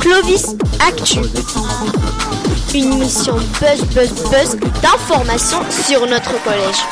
Clovis Actu. Une émission buzz buzz buzz d'informations sur notre collège.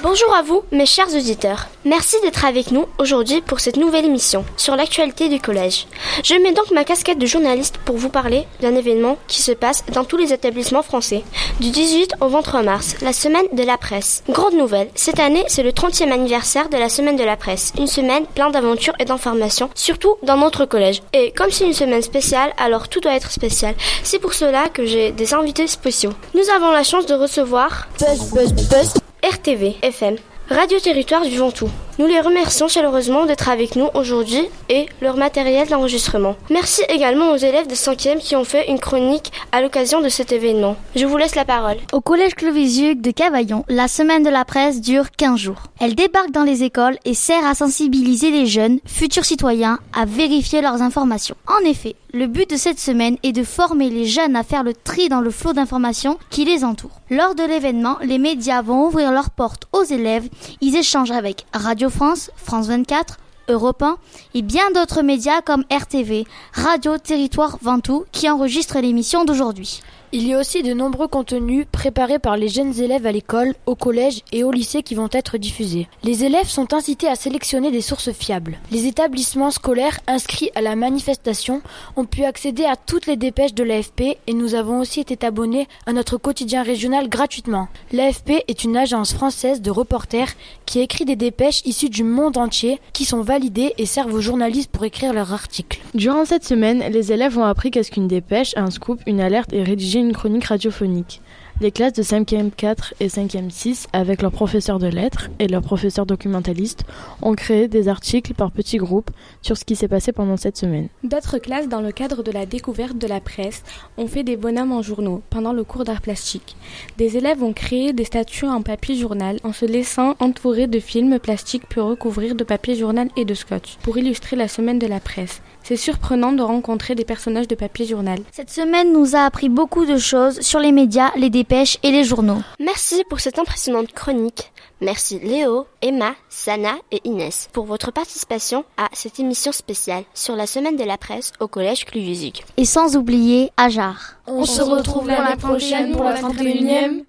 Bonjour à vous, mes chers auditeurs. Merci d'être avec nous aujourd'hui pour cette nouvelle émission sur l'actualité du collège. Je mets donc ma casquette de journaliste pour vous parler d'un événement qui se passe dans tous les établissements français. Du 18 au 23 mars, la semaine de la presse. Grande nouvelle, cette année c'est le 30e anniversaire de la semaine de la presse. Une semaine pleine d'aventures et d'informations, surtout dans notre collège. Et comme c'est une semaine spéciale, alors tout doit être spécial. C'est pour cela que j'ai des invités spéciaux. Nous avons la chance de recevoir Buzz Buzz Buzz RTV FM, Radio Territoire du Ventoux. Nous les remercions chaleureusement d'être avec nous aujourd'hui et leur matériel d'enregistrement. Merci également aux élèves de 5e qui ont fait une chronique à l'occasion de cet événement. Je vous laisse la parole. Au collège Clovisieux de Cavaillon, la semaine de la presse dure 15 jours. Elle débarque dans les écoles et sert à sensibiliser les jeunes, futurs citoyens, à vérifier leurs informations. En effet, le but de cette semaine est de former les jeunes à faire le tri dans le flot d'informations qui les entoure. Lors de l'événement, les médias vont ouvrir leurs portes aux élèves. Ils échangent avec Radio France, France 24, Europe 1 et bien d'autres médias comme RTV, Radio Territoire Ventoux qui enregistrent l'émission d'aujourd'hui. Il y a aussi de nombreux contenus préparés par les jeunes élèves à l'école, au collège et au lycée qui vont être diffusés. Les élèves sont incités à sélectionner des sources fiables. Les établissements scolaires inscrits à la manifestation ont pu accéder à toutes les dépêches de l'AFP et nous avons aussi été abonnés à notre quotidien régional gratuitement. L'AFP est une agence française de reporters qui écrit des dépêches issues du monde entier qui sont validées et servent aux journalistes pour écrire leurs articles. Durant cette semaine, les élèves ont appris qu'est-ce qu'une dépêche, un scoop, une alerte et rédiger une chronique radiophonique. Les classes de 5e 4 et 5e 6, avec leurs professeurs de lettres et leurs professeurs documentalistes, ont créé des articles par petits groupes sur ce qui s'est passé pendant cette semaine. D'autres classes, dans le cadre de la découverte de la presse, ont fait des bonhommes en journaux pendant le cours d'art plastique. Des élèves ont créé des statues en papier journal en se laissant entourer de films plastiques puis recouvrir de papier journal et de scotch pour illustrer la semaine de la presse. C'est surprenant de rencontrer des personnages de papier journal. Cette semaine nous a appris beaucoup de choses sur les médias, les dépêches et les journaux. Merci pour cette impressionnante chronique. Merci Léo, Emma, Sana et Inès pour votre participation à cette émission spéciale sur la semaine de la presse au collège Cluvisic. Et sans oublier Ajar. On se retrouve l'année prochaine pour la 31e.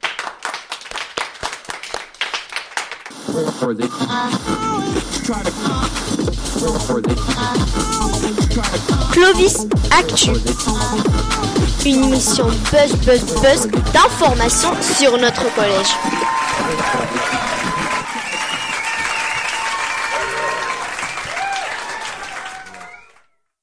Clovis Actu. Une émission buzz buzz buzz d'informations sur notre collège.